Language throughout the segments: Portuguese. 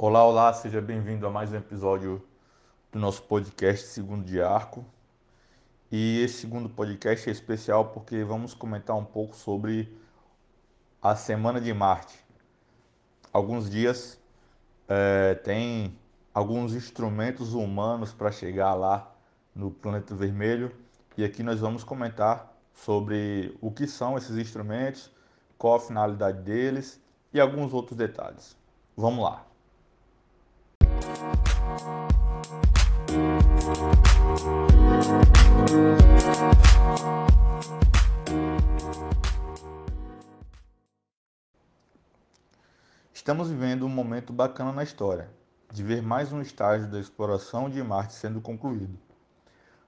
Olá, olá, seja bem-vindo a mais um episódio do nosso podcast Segundo de Arco. E esse segundo podcast é especial porque vamos comentar um pouco sobre a Semana de Marte. Alguns dias é, tem alguns instrumentos humanos para chegar lá no planeta vermelho e aqui nós vamos comentar sobre o que são esses instrumentos, qual a finalidade deles e alguns outros detalhes. Vamos lá! Estamos vivendo um momento bacana na história, de ver mais um estágio da exploração de Marte sendo concluído.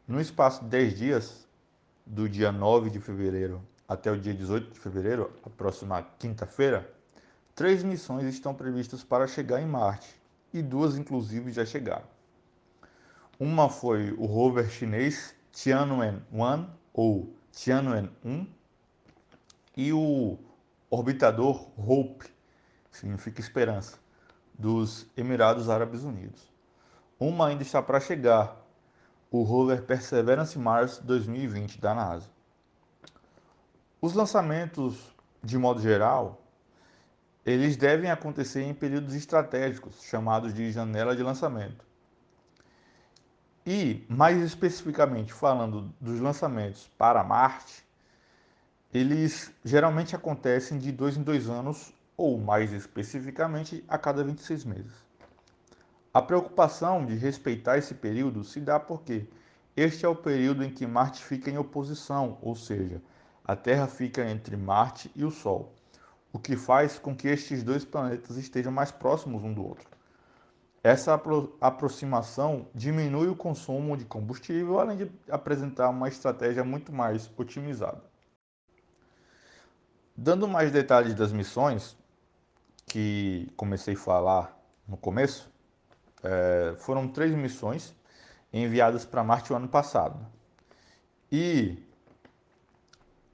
No espaço de 10 dias, do dia 9 de fevereiro até o dia 18 de fevereiro, a próxima quinta-feira, três missões estão previstas para chegar em Marte, e duas inclusive já chegaram. Uma foi o rover chinês Tianwen-1 ou Tianwen-1 e o orbitador Hope, significa esperança, dos Emirados Árabes Unidos. Uma ainda está para chegar, o rover Perseverance Mars 2020 da NASA. Os lançamentos, de modo geral, eles devem acontecer em períodos estratégicos, chamados de janela de lançamento. E, mais especificamente falando dos lançamentos para Marte, eles geralmente acontecem de dois em dois anos, ou mais especificamente, a cada 26 meses. A preocupação de respeitar esse período se dá porque este é o período em que Marte fica em oposição, ou seja, a Terra fica entre Marte e o Sol, o que faz com que estes dois planetas estejam mais próximos um do outro. Essa apro aproximação diminui o consumo de combustível, além de apresentar uma estratégia muito mais otimizada. Dando mais detalhes das missões, que comecei a falar no começo, é, foram três missões enviadas para Marte o ano passado. E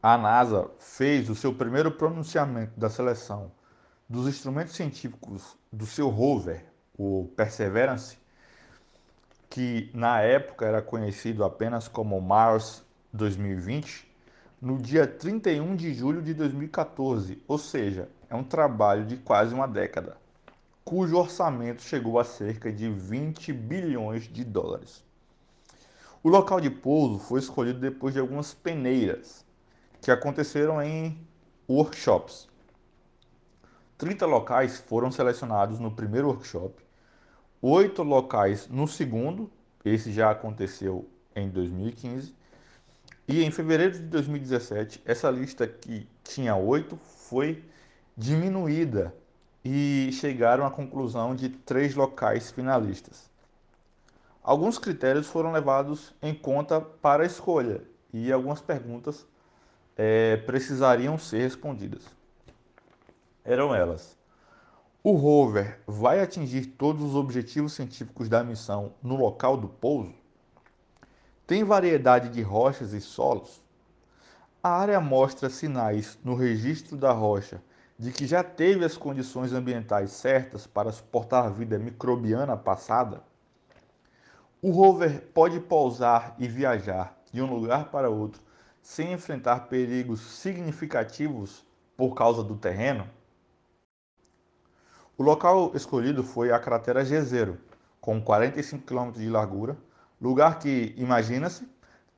a NASA fez o seu primeiro pronunciamento da seleção dos instrumentos científicos do seu rover o Perseverance, que na época era conhecido apenas como Mars 2020, no dia 31 de julho de 2014, ou seja, é um trabalho de quase uma década, cujo orçamento chegou a cerca de 20 bilhões de dólares. O local de pouso foi escolhido depois de algumas peneiras que aconteceram em workshops. 30 locais foram selecionados no primeiro workshop oito locais no segundo, esse já aconteceu em 2015, e em fevereiro de 2017, essa lista que tinha oito foi diminuída e chegaram à conclusão de três locais finalistas. Alguns critérios foram levados em conta para a escolha e algumas perguntas é, precisariam ser respondidas. Eram elas: o rover vai atingir todos os objetivos científicos da missão no local do pouso? Tem variedade de rochas e solos? A área mostra sinais no registro da rocha de que já teve as condições ambientais certas para suportar a vida microbiana passada? O rover pode pousar e viajar de um lugar para outro sem enfrentar perigos significativos por causa do terreno? O local escolhido foi a cratera Jezero, com 45 km de largura, lugar que, imagina-se,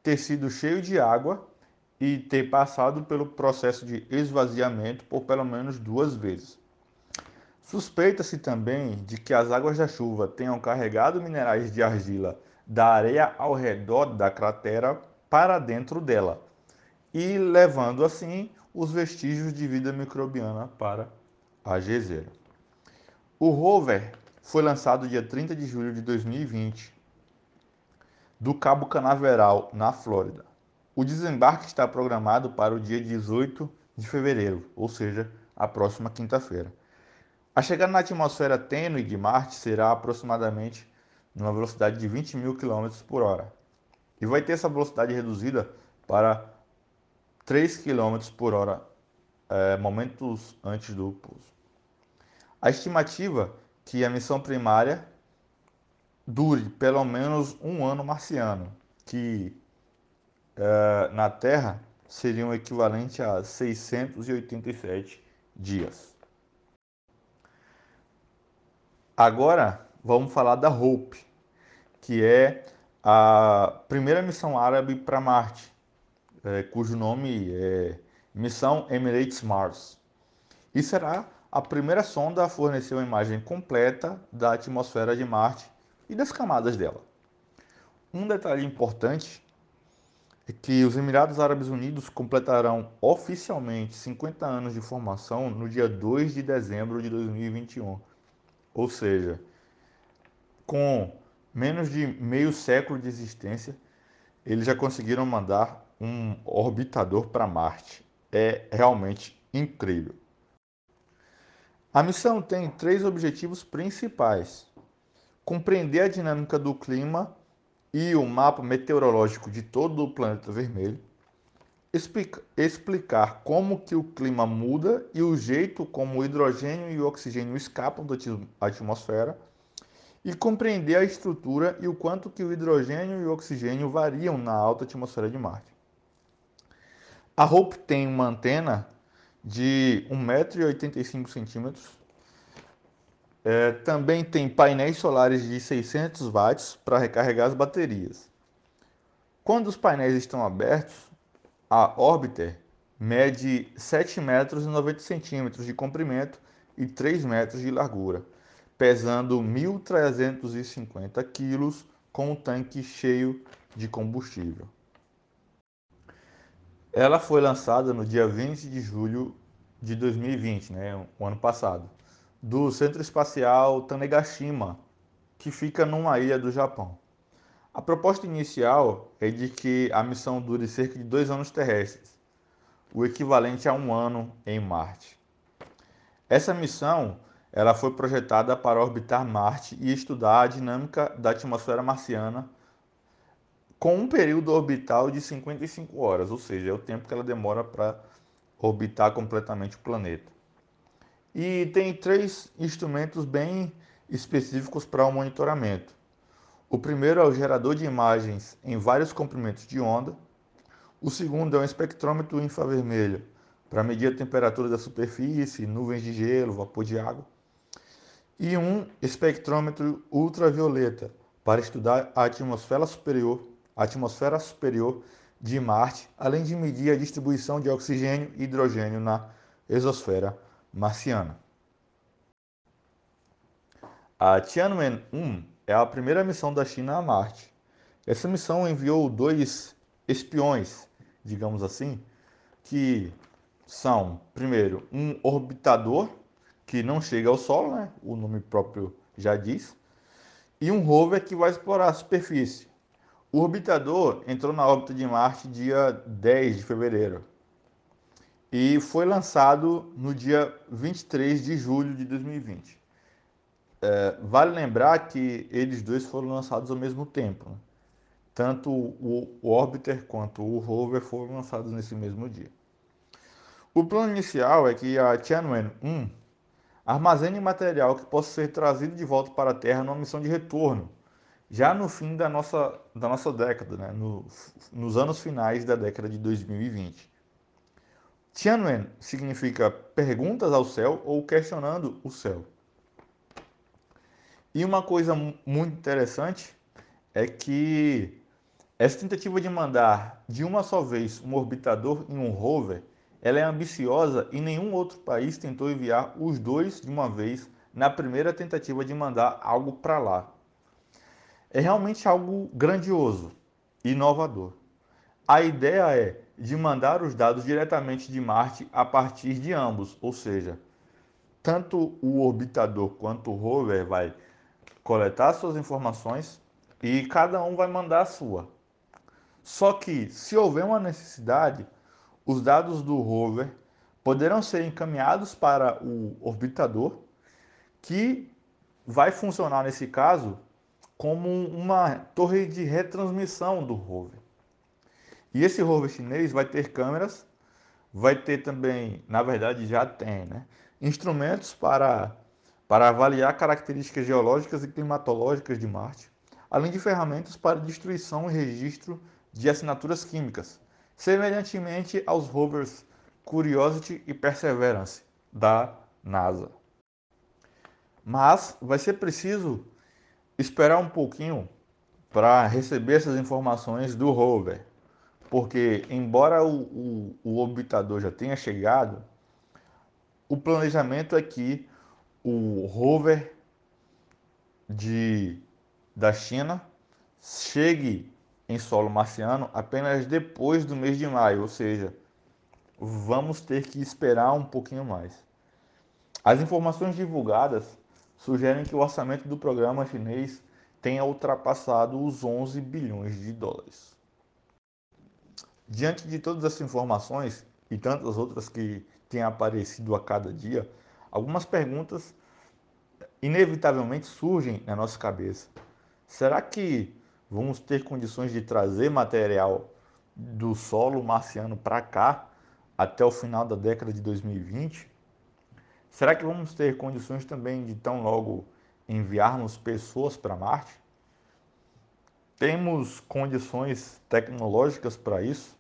ter sido cheio de água e ter passado pelo processo de esvaziamento por pelo menos duas vezes. Suspeita-se também de que as águas da chuva tenham carregado minerais de argila da areia ao redor da cratera para dentro dela e levando assim os vestígios de vida microbiana para a gezeira. O rover foi lançado dia 30 de julho de 2020 do Cabo Canaveral, na Flórida. O desembarque está programado para o dia 18 de fevereiro, ou seja, a próxima quinta-feira. A chegada na atmosfera tênue de Marte será aproximadamente numa velocidade de 20 mil km por hora e vai ter essa velocidade reduzida para 3 km por hora é, momentos antes do pouso. A estimativa que a missão primária dure pelo menos um ano marciano, que uh, na Terra seria um equivalente a 687 dias. Agora vamos falar da Hope, que é a primeira missão árabe para Marte, é, cujo nome é Missão Emirates Mars. E será a primeira sonda a fornecer uma imagem completa da atmosfera de Marte e das camadas dela. Um detalhe importante é que os Emirados Árabes Unidos completarão oficialmente 50 anos de formação no dia 2 de dezembro de 2021. Ou seja, com menos de meio século de existência, eles já conseguiram mandar um orbitador para Marte. É realmente incrível. A missão tem três objetivos principais: compreender a dinâmica do clima e o mapa meteorológico de todo o planeta vermelho, explica, explicar como que o clima muda e o jeito como o hidrogênio e o oxigênio escapam da atmosfera. E compreender a estrutura e o quanto que o hidrogênio e o oxigênio variam na alta atmosfera de Marte. A Hope tem uma antena de 1,85m. É, também tem painéis solares de 600 watts para recarregar as baterias. Quando os painéis estão abertos, a Orbiter mede 7 metros e 90 centímetros de comprimento e 3 metros de largura, pesando 1.350 quilos com um tanque cheio de combustível. Ela foi lançada no dia 20 de julho de 2020, né, o ano passado, do Centro Espacial Tanegashima, que fica numa ilha do Japão. A proposta inicial é de que a missão dure cerca de dois anos terrestres, o equivalente a um ano em Marte. Essa missão ela foi projetada para orbitar Marte e estudar a dinâmica da atmosfera marciana com um período orbital de 55 horas, ou seja, é o tempo que ela demora para orbitar completamente o planeta. E tem três instrumentos bem específicos para o monitoramento. O primeiro é o gerador de imagens em vários comprimentos de onda. O segundo é um espectrômetro infravermelho para medir a temperatura da superfície, nuvens de gelo, vapor de água. E um espectrômetro ultravioleta para estudar a atmosfera superior atmosfera superior de Marte, além de medir a distribuição de oxigênio e hidrogênio na exosfera marciana. A Tianwen-1 é a primeira missão da China a Marte. Essa missão enviou dois espiões, digamos assim, que são, primeiro, um orbitador que não chega ao Sol, né? o nome próprio já diz, e um rover que vai explorar a superfície. O orbitador entrou na órbita de Marte dia 10 de fevereiro e foi lançado no dia 23 de julho de 2020. É, vale lembrar que eles dois foram lançados ao mesmo tempo. Né? Tanto o, Orbiter quanto o Rover foram lançados nesse mesmo dia. O plano inicial é que a Tianwen-1 armazene material que possa ser trazido de volta para a Terra numa missão de retorno já no fim da nossa, da nossa década, né? no, nos anos finais da década de 2020. Tianwen significa perguntas ao céu ou questionando o céu. E uma coisa muito interessante é que essa tentativa de mandar de uma só vez um orbitador e um rover, ela é ambiciosa e nenhum outro país tentou enviar os dois de uma vez na primeira tentativa de mandar algo para lá é realmente algo grandioso, inovador. A ideia é de mandar os dados diretamente de Marte a partir de ambos, ou seja, tanto o orbitador quanto o rover vai coletar suas informações e cada um vai mandar a sua. Só que, se houver uma necessidade, os dados do rover poderão ser encaminhados para o orbitador, que vai funcionar nesse caso como uma torre de retransmissão do rover. E esse rover chinês vai ter câmeras, vai ter também, na verdade já tem, né, instrumentos para para avaliar características geológicas e climatológicas de Marte, além de ferramentas para destruição e registro de assinaturas químicas, semelhantemente aos rovers Curiosity e Perseverance da NASA. Mas vai ser preciso esperar um pouquinho para receber essas informações do rover, porque embora o, o, o orbitador já tenha chegado, o planejamento é que o rover de, da China chegue em solo marciano apenas depois do mês de maio, ou seja, vamos ter que esperar um pouquinho mais. As informações divulgadas sugerem que o orçamento do programa chinês tenha ultrapassado os 11 bilhões de dólares. Diante de todas essas informações e tantas outras que têm aparecido a cada dia, algumas perguntas inevitavelmente surgem na nossa cabeça. Será que vamos ter condições de trazer material do solo marciano para cá até o final da década de 2020? Será que vamos ter condições também de tão logo enviarmos pessoas para Marte? Temos condições tecnológicas para isso?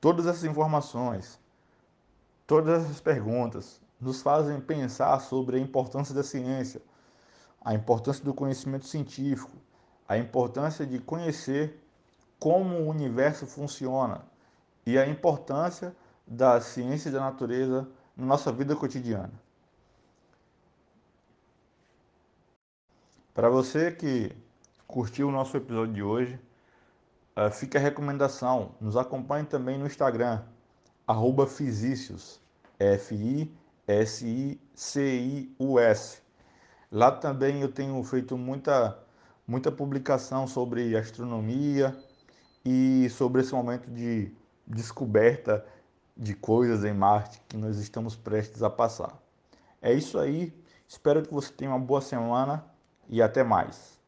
Todas essas informações, todas essas perguntas nos fazem pensar sobre a importância da ciência, a importância do conhecimento científico, a importância de conhecer como o universo funciona e a importância da ciência e da natureza na nossa vida cotidiana. Para você que curtiu o nosso episódio de hoje, uh, fica a recomendação, nos acompanhe também no Instagram, Fisicius, F-I-S-I-C-I-U-S. Lá também eu tenho feito muita, muita publicação sobre astronomia e sobre esse momento de descoberta de coisas em Marte que nós estamos prestes a passar. É isso aí, espero que você tenha uma boa semana e até mais.